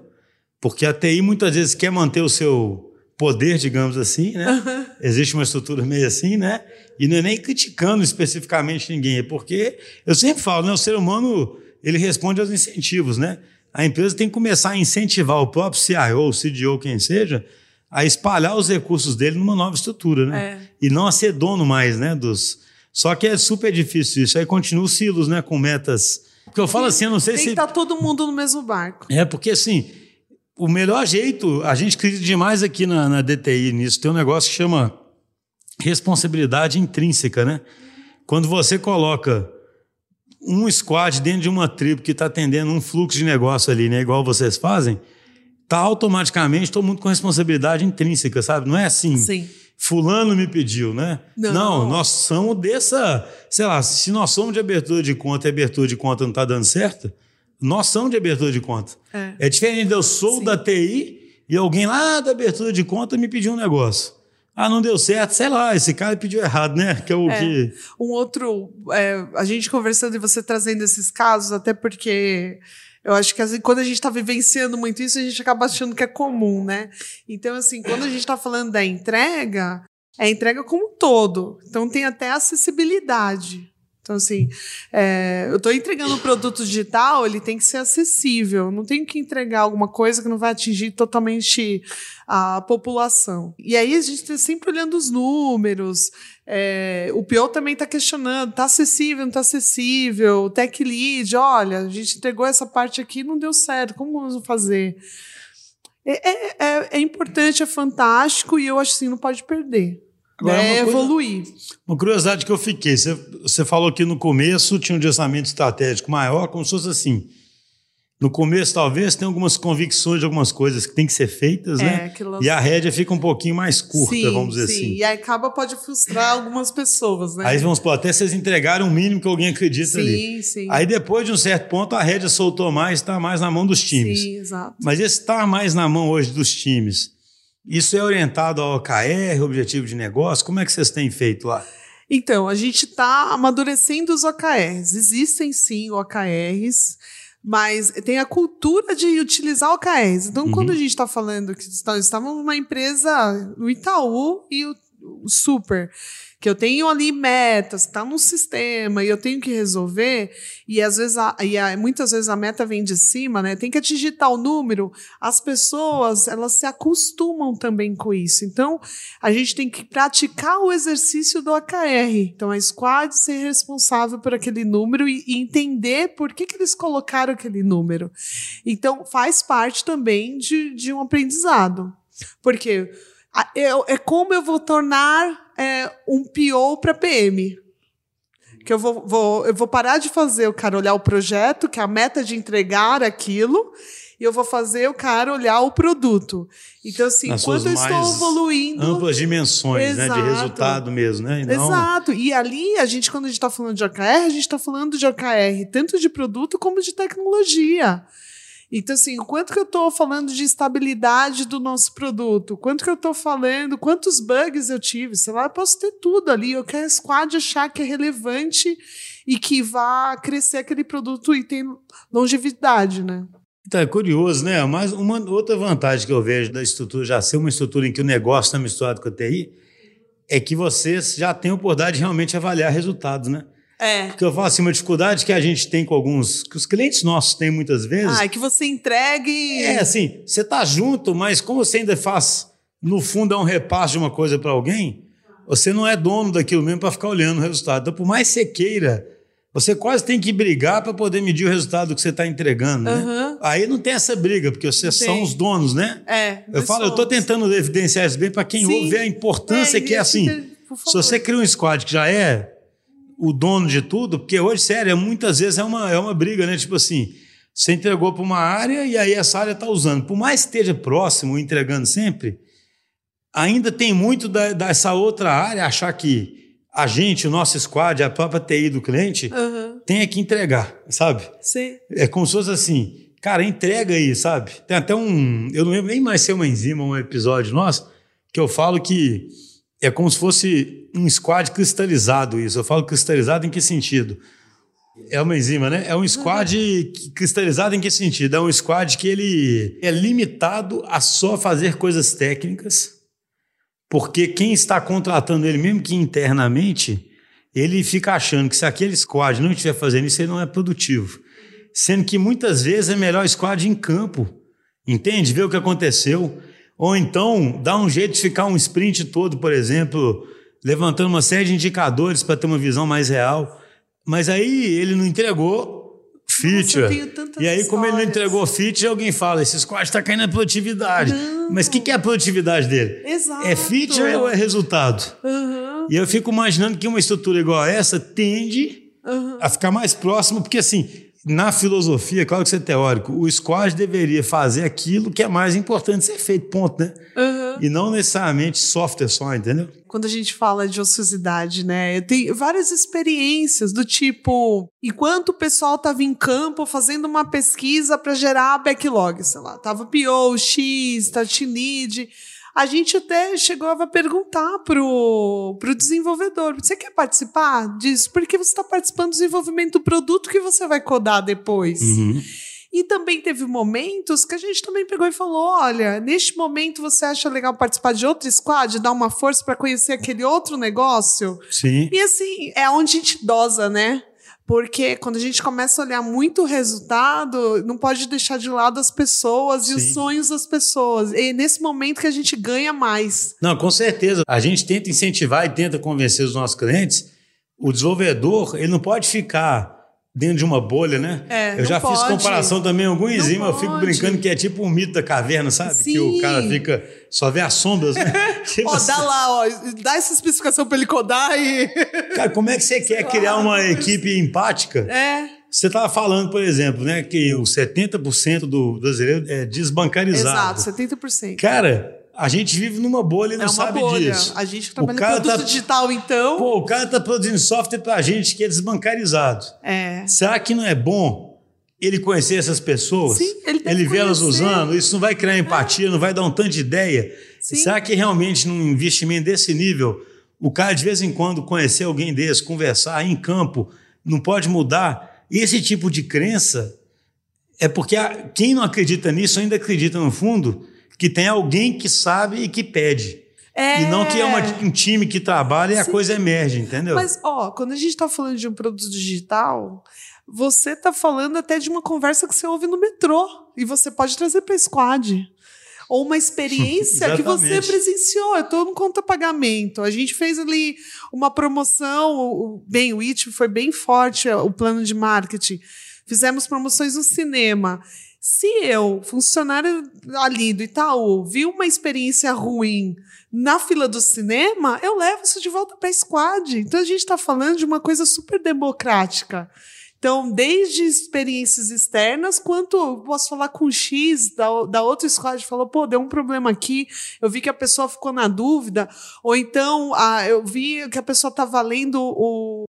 Porque a TI muitas vezes quer manter o seu poder, digamos assim, né? Existe uma estrutura meio assim, né? E não é nem criticando especificamente ninguém, é porque eu sempre falo, né? O ser humano ele responde aos incentivos, né? A empresa tem que começar a incentivar o próprio CIO, CDO, quem seja, a espalhar os recursos dele numa nova estrutura, né? É. E não a ser dono mais, né? Dos... Só que é super difícil isso. Aí continua os silos, né? Com metas. Porque eu falo assim, eu não sei Tem se. que estar todo mundo no mesmo barco. É, porque assim, o melhor jeito, a gente acredita demais aqui na, na DTI nisso, tem um negócio que chama responsabilidade intrínseca, né? Quando você coloca um squad dentro de uma tribo que está atendendo um fluxo de negócio ali, né? Igual vocês fazem, tá automaticamente todo mundo com responsabilidade intrínseca, sabe? Não é assim. Sim. Fulano me pediu, né? Não. nós somos dessa. Sei lá, se nós somos de abertura de conta e abertura de conta não está dando certo, somos de abertura de conta. É. É diferente de eu sou Sim. da TI e alguém lá da abertura de conta me pediu um negócio. Ah, não deu certo, sei lá, esse cara pediu errado, né? Que é o É. que. Um outro, é, a gente conversando e você trazendo esses casos, até porque eu acho que assim, quando a gente está vivenciando muito isso, a gente acaba achando que é comum, né? Então, assim, quando a gente está falando da entrega, é entrega como um todo. Então, tem até acessibilidade. Então, assim, é, eu estou entregando um produto digital, ele tem que ser acessível. Eu Não tenho que entregar alguma coisa que não vai atingir totalmente a população. E aí a gente está sempre olhando os números. é, o PO também está questionando: está acessível, não está acessível? O Tech Lead, olha, a gente entregou essa parte aqui não deu certo, como vamos fazer? É, é- é- é importante, é fantástico e eu acho assim, não pode perder. Agora, uma coisa- evoluir. Uma curiosidade que eu fiquei, você, você falou que no começo tinha um orçamento estratégico maior, como se fosse assim. No começo, talvez, tem algumas convicções de algumas coisas que tem que ser feitas, É, né? aquilo- E a rédea fica um pouquinho mais curta, sim, vamos dizer sim. assim. E aí acaba pode frustrar algumas pessoas, né? Aí vamos supor, até vocês entregaram o mínimo que alguém acredita ali. sim, sim. Aí depois de um certo ponto, a rédea soltou mais, está mais na mão dos times. Sim, exato. Mas esse estar mais na mão hoje dos times, isso é orientado ao OKR, objetivo de negócio? Como é que vocês têm feito lá? Então, a gente está amadurecendo os OKRs. Existem sim OKRs, mas tem a cultura de utilizar OKRs. Então, quando a gente está falando que está- estávamos numa empresa, no Itaú e o, o Super, que eu tenho ali metas, está num sistema e eu tenho que resolver, e às vezes, a, e a- muitas vezes a meta vem de cima, né? Tem que atingir tal número, as pessoas elas se acostumam também com isso. Então, a gente tem que praticar o exercício do AKR. Então, a squad ser responsável por aquele número e, e entender por que, que eles colocaram aquele número. Então, faz parte também de, de um aprendizado. Porque é como eu vou tornar é, um PO para PM. Que eu vou, vou- eu vou parar de fazer o cara olhar o projeto, que é a meta de entregar aquilo, e eu vou fazer o cara olhar o produto. Então, assim, Nas quando eu estou evoluindo. Amplas dimensões, né? De Exato. resultado mesmo, né? E não- Exato. E ali, a gente, quando a gente está falando de OKR, a gente está falando de OKR tanto de produto como de tecnologia. Então, assim, o quanto que eu estou falando de estabilidade do nosso produto? Quanto que eu estou falando? Quantos bugs eu tive? Sei lá, eu posso ter tudo ali. Eu quero a squad achar que é relevante e que vá crescer aquele produto e tem longevidade, né? Então, é curioso, né? Mas uma outra vantagem que eu vejo da estrutura já ser uma estrutura em que o negócio está misturado com a TI é que vocês já têm a oportunidade de realmente avaliar resultados, né? É. Porque eu falo assim, uma dificuldade que a gente tem com alguns, que os clientes nossos têm muitas vezes, Ah, é que você entregue. é assim, você tá junto, mas como você ainda faz, no fundo, é um repasse de uma coisa para alguém, você não é dono daquilo mesmo para ficar olhando o resultado. Então, por mais que você queira, você quase tem que brigar para poder medir o resultado que você está entregando. Né? Aham. Aí não tem essa briga, porque vocês Tem. são os donos, né? É. Eu falo, eu estou somos. tentando evidenciar isso bem para quem Sim. ouve a importância É, que é assim. por Se você cria um squad que já é o dono de tudo, porque hoje, sério, é muitas vezes é uma, é uma briga, né? Tipo assim, você entregou para uma área e aí essa área está usando. Por mais que esteja próximo, entregando sempre, ainda tem muito da- dessa outra área achar que a gente, o nosso squad, a própria TI do cliente, Aham. tem que entregar, sabe? Sim. É como se fosse assim, cara, entrega aí, sabe? Tem até um. Eu não lembro nem mais se é uma enzima, um episódio nosso, que eu falo que é como se fosse um squad cristalizado isso. Eu falo cristalizado em que sentido? É uma enzima, né? É um squad cristalizado em que sentido? É um squad que ele é limitado a só fazer coisas técnicas, porque quem está contratando ele, mesmo que internamente, ele fica achando que se aquele squad não estiver fazendo isso, ele não é produtivo. Sendo que muitas vezes é melhor squad em campo, entende? Ver o que aconteceu. Ou então dar um jeito de ficar um sprint todo, por exemplo, levantando uma série de indicadores para ter uma visão mais real. Mas aí ele não entregou feature. tantas e aí, como ele não entregou feature, alguém fala: esse squad está caindo na produtividade. Não. Mas o que, que é a produtividade dele? Exato. É feature ou é resultado? Aham, E eu fico imaginando que uma estrutura igual a essa tende aham. a ficar mais próximo, porque assim, na filosofia, claro que você é teórico, o squad deveria fazer aquilo que é mais importante ser feito, ponto, né? aham. E não necessariamente software só, entendeu? Quando a gente fala de ociosidade, né? Eu tenho várias experiências do tipo, enquanto o pessoal estava em campo fazendo uma pesquisa para gerar backlog, sei lá, tava PO, X, lead. A gente até chegou a perguntar pro, pro desenvolvedor: você quer participar disso? Porque você está participando do desenvolvimento do produto que você vai codar depois. Uhum. E também teve momentos que a gente também pegou e falou: olha, neste momento você acha legal participar de outro squad, dar uma força para conhecer aquele outro negócio? Sim. E assim, é onde a gente dosa, né? Porque quando a gente começa a olhar muito o resultado, não pode deixar de lado as pessoas e os Sim. sonhos das pessoas. E é nesse momento que a gente ganha mais. Não, com certeza. A gente tenta incentivar e tenta convencer os nossos clientes. O desenvolvedor, ele não pode ficar dentro de uma bolha, né? É, eu já fiz pode. comparação também em algum enzima, eu fico brincando que é tipo um mito da caverna, sabe? Que o Sim. cara fica só vê as sombras, né? Tipo Ó, assim, dá lá, ó, dá essa especificação para ele codar e. Cara, como é que você quer criar uma equipe empática? É, Você estava falando, por exemplo, né, que o 70% do brasileiro é desbancarizado. exato, 70%. Cara, a gente vive numa bolha e não é sabe bolha. disso. A gente O trabalha cara em produto tá- digital, então. Pô, o cara tá produzindo software pra gente que é desbancarizado. é. Será que não é bom ele conhecer essas pessoas? Sim, ele deve vê elas usando, isso não vai criar empatia, não vai dar um tanto de ideia. Sim. Será que realmente num investimento desse nível, o cara de vez em quando conhecer alguém desse, conversar em campo, não pode mudar? Esse tipo de crença é porque a- quem não acredita nisso ainda acredita no fundo que tem alguém que sabe e que pede. É. E não que é uma- um time que trabalha e a Sim. coisa emerge, entendeu? Mas, ó, quando a gente está falando de um produto digital, você está falando até de uma conversa que você ouve no metrô e você pode trazer para Squad. Ou uma experiência que você presenciou. Eu estou no conta pagamento. A gente fez ali uma promoção. Bem, o IT foi bem forte, o plano de marketing. Fizemos promoções no cinema. Se eu, funcionário ali do Itaú, vi uma experiência ruim na fila do cinema, eu levo isso de volta para a squad. Então a gente está falando de uma coisa super democrática. Então, desde experiências externas, quanto eu posso falar com o X da, da outra squad, falou, pô, deu um problema aqui, eu vi que a pessoa ficou na dúvida, ou então ah, eu vi que a pessoa estava lendo o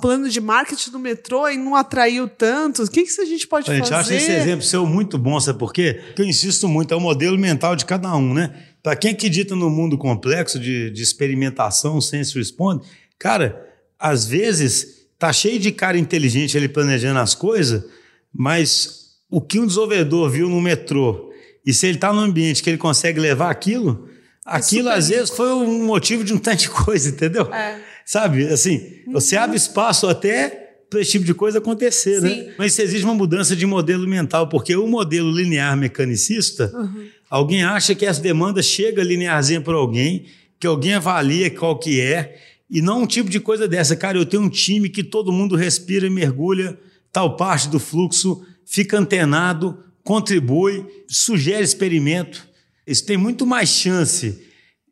plano de marketing do metrô e não atraiu tanto. O que, que a gente pode A gente fazer? acha esse exemplo seu muito bom, sabe por quê? Porque eu insisto muito, é o modelo mental de cada um, né? Para quem acredita no mundo complexo de, de experimentação, sense responde, cara, às vezes tá cheio de cara inteligente ali planejando as coisas, mas o que um desenvolvedor viu no metrô, e se ele está num ambiente que ele consegue levar aquilo, aquilo super às vezes foi um motivo de um tanto de coisa, entendeu? É. Sabe, assim, você abre espaço até para esse tipo de coisa acontecer, Sim. né? Mas isso exige uma mudança de modelo mental, porque o modelo linear mecanicista, alguém acha que essa demanda chega linearzinha para alguém, que alguém avalia qual que é, e não um tipo de coisa dessa. Cara, eu tenho um time que todo mundo respira e mergulha tal parte do fluxo, fica antenado, contribui, sugere experimento. Isso tem muito mais chance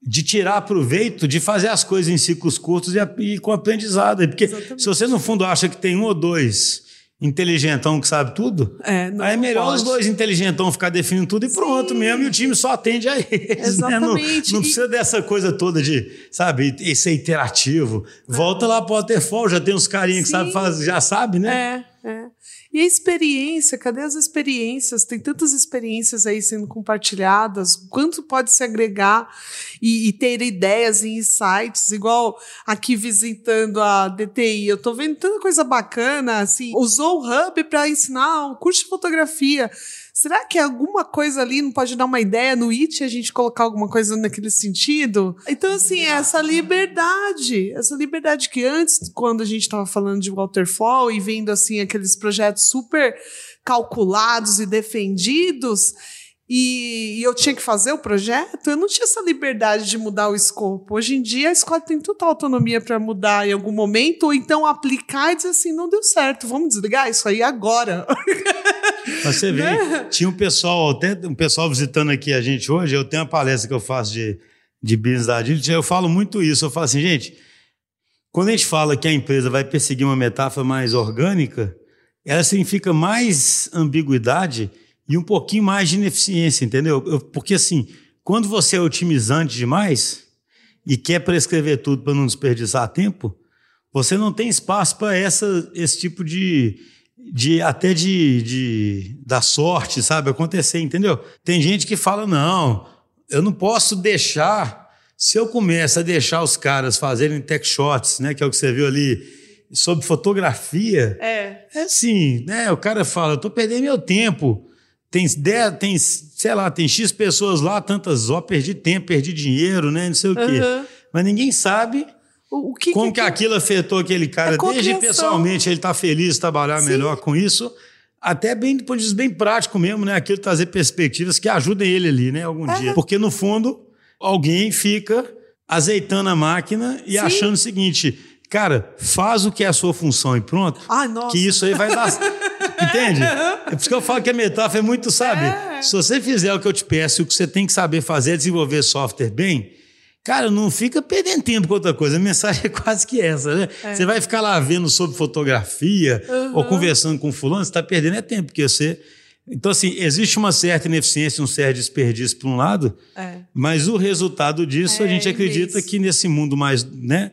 de tirar proveito de fazer as coisas em ciclos curtos e, e com aprendizado. Porque Exatamente. se você, no fundo, acha que tem um ou dois inteligentão que sabe tudo, É, aí é melhor pode. os dois inteligentão ficar definindo tudo e pronto mesmo, e o time só atende a eles. né? Não- Exatamente. Não, precisa dessa coisa toda de, sabe, ser interativo. Volta lá pro Waterfall, já tem uns carinhas que Sim. sabe fazer, já sabe, né? É, é. E a experiência, cadê as experiências? Tem tantas experiências aí sendo compartilhadas, quanto pode se agregar e, e ter ideias e insights, igual aqui visitando a DTI, eu tô vendo tanta coisa bacana, assim, usou o Hub para ensinar um curso de fotografia. Será que alguma coisa ali não pode dar uma ideia no IT a gente colocar alguma coisa naquele sentido? Então, assim, essa liberdade, essa liberdade que antes, quando a gente estava falando de waterfall e vendo assim aqueles projetos super calculados e defendidos, e, e eu tinha que fazer o projeto, eu não tinha essa liberdade de mudar o escopo. Hoje em dia, a escola tem total autonomia para mudar em algum momento, ou então aplicar e dizer assim: não deu certo, vamos desligar isso aí agora. Mas você vê, Né? tinha um pessoal, até um pessoal visitando aqui a gente hoje, eu tenho uma palestra que eu faço de, de business da Agility, eu falo muito isso, eu falo assim, gente, quando a gente fala que a empresa vai perseguir uma metáfora mais orgânica, ela significa mais ambiguidade e um pouquinho mais de ineficiência, entendeu? Eu- porque assim, quando você é otimizante demais e quer prescrever tudo para não desperdiçar tempo, você não tem espaço para esse tipo de, de até de, de da sorte, sabe, acontecer, entendeu? Tem gente que fala não, eu não posso deixar. Se eu começo a deixar os caras fazerem tech shots, né, que é o que você viu ali, sobre fotografia, É. é assim, né? O cara fala, eu tô perdendo meu tempo. Tem, dez, tem, sei lá, tem X pessoas lá, tantas horas, perdi tempo, perdi dinheiro, né? Não sei o quê. Aham. Mas ninguém sabe O, o que como que, que aquilo afetou aquele cara, É desde pessoalmente ele tá feliz de trabalhar Sim. melhor com isso, até bem, do ponto de vista bem prático mesmo, né? Aquilo trazer perspectivas que ajudem ele ali, né? Algum dia. Porque no fundo, alguém fica azeitando a máquina e Sim. achando o seguinte, cara, faz o que é a sua função e pronto. Ai, nossa. Que isso aí vai dar. Entende? É por isso que eu falo que a metáfora é muito, sabe? É. Se você fizer o que eu te peço, o que você tem que saber fazer é desenvolver software bem, cara, não fica perdendo tempo com outra coisa. A mensagem é quase que essa, né? Você vai ficar lá vendo sobre fotografia ou conversando com fulano, você está perdendo é tempo, porque você. Então, assim, existe uma certa ineficiência, um certo desperdício por um lado, É. mas o resultado disso, a É gente acredita imenso. que nesse mundo mais, né,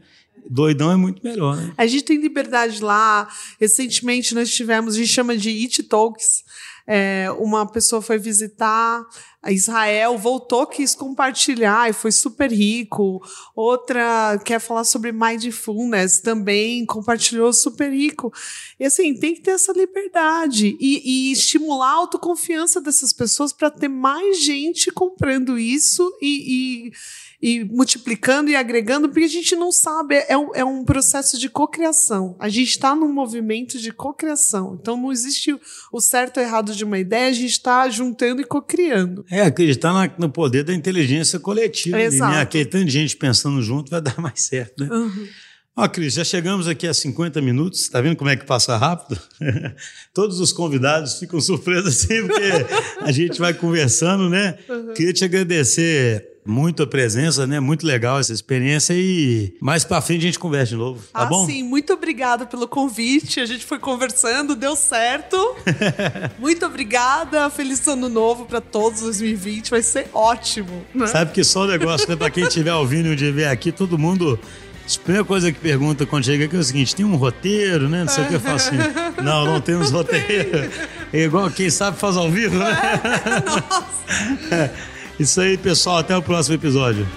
doidão é muito melhor, né? A gente tem liberdade lá. Recentemente nós tivemos, a gente chama de It Talks. É, uma pessoa foi visitar a Israel, voltou, quis compartilhar e foi super rico. Outra quer falar sobre mindfulness, também compartilhou super rico. E assim, tem que ter essa liberdade e, e estimular a autoconfiança dessas pessoas para ter mais gente comprando isso e- e e multiplicando e agregando, porque a gente não sabe, é um, é um processo de cocriação. A gente está num movimento de cocriação. Então não existe o- o certo ou errado de uma ideia, a gente está juntando e cocriando. É, acreditar na- no poder da inteligência coletiva. ali, Exato. Né? Aquele tanto de gente pensando junto vai dar mais certo, né? Ó, Cris, já chegamos aqui a 50 minutos. Tá vendo como é que passa rápido? Todos os convidados ficam surpresos assim, porque a gente vai conversando, né? Queria te agradecer muito a presença, né? Muito legal essa experiência e mais pra frente a gente conversa de novo, tá ah, bom? sim, muito obrigada pelo convite. A gente foi conversando, deu certo. muito obrigada. Feliz ano novo para todos 2020. Vai ser ótimo. né? Sabe que só o negócio, né? Pra quem estiver ouvindo um dia ver aqui, todo mundo. A primeira coisa que pergunta quando chega aqui é o seguinte: tem um roteiro, né? Não sei o que eu faço assim. Não, não temos roteiro. É igual quem sabe faz ao vivo, né? Isso aí, pessoal. Até o próximo episódio.